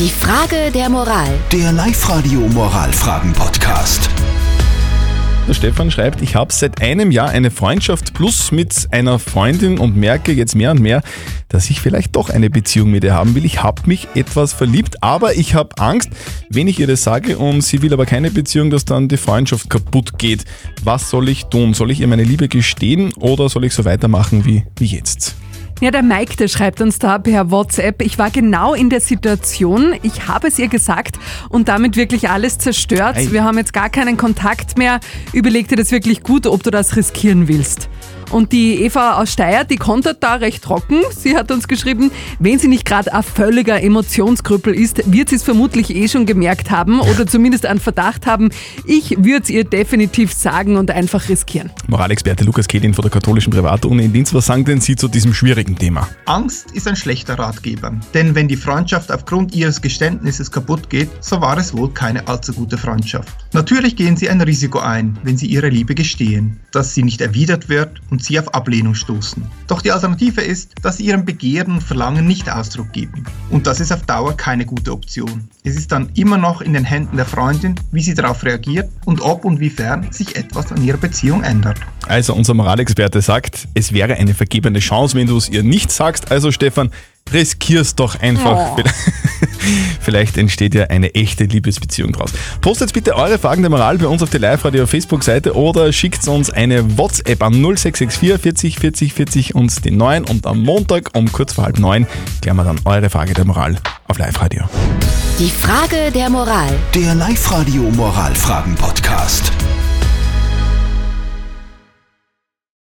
Die Frage der Moral. Der Live-Radio Moralfragen-Podcast. Stefan schreibt, ich habe seit einem Jahr eine Freundschaft plus mit einer Freundin und merke jetzt mehr und mehr, dass ich vielleicht doch eine Beziehung mit ihr haben will. Ich habe mich etwas verliebt, aber ich habe Angst, wenn ich ihr das sage und sie will aber keine Beziehung, dass dann die Freundschaft kaputt geht. Was soll ich tun? Soll ich ihr meine Liebe gestehen oder soll ich so weitermachen wie, wie jetzt? Ja, der Mike, der schreibt uns da per WhatsApp, ich war genau in der Situation, ich habe es ihr gesagt und damit wirklich alles zerstört. Wir haben jetzt gar keinen Kontakt mehr. Überleg dir das wirklich gut, ob du das riskieren willst. Und die Eva aus Steyr, die kontert da recht trocken. Sie hat uns geschrieben, wenn sie nicht gerade ein völliger Emotionskrüppel ist, wird sie es vermutlich eh schon gemerkt haben oder zumindest einen Verdacht haben. Ich würde es ihr definitiv sagen und einfach riskieren. Moralexperte Lukas Kehlin von der katholischen Privatuni in Dienst, was sagen denn Sie zu diesem schwierigen Thema? Angst ist ein schlechter Ratgeber, denn wenn die Freundschaft aufgrund ihres Geständnisses kaputt geht, so war es wohl keine allzu gute Freundschaft. Natürlich gehen sie ein Risiko ein, wenn sie ihre Liebe gestehen, dass sie nicht erwidert wird und sie auf Ablehnung stoßen. Doch die Alternative ist, dass sie ihrem Begehren und Verlangen nicht Ausdruck geben. Und das ist auf Dauer keine gute Option. Es ist dann immer noch in den Händen der Freundin, wie sie darauf reagiert und ob und wiefern sich etwas an ihrer Beziehung ändert. Also unser Moralexperte sagt, es wäre eine vergebene Chance, wenn du es ihr nicht sagst. Also Stefan, riskier's doch einfach. Oh. Vielleicht entsteht ja eine echte Liebesbeziehung draus. Postet bitte eure Fragen der Moral bei uns auf die Live-Radio Facebook-Seite oder schickt uns eine WhatsApp an 0664 40 40 40 und den 9 und am Montag um kurz vor halb neun klären wir dann eure Frage der Moral auf Live-Radio. Die Frage der Moral. Der Live-Radio Moralfragen-Podcast.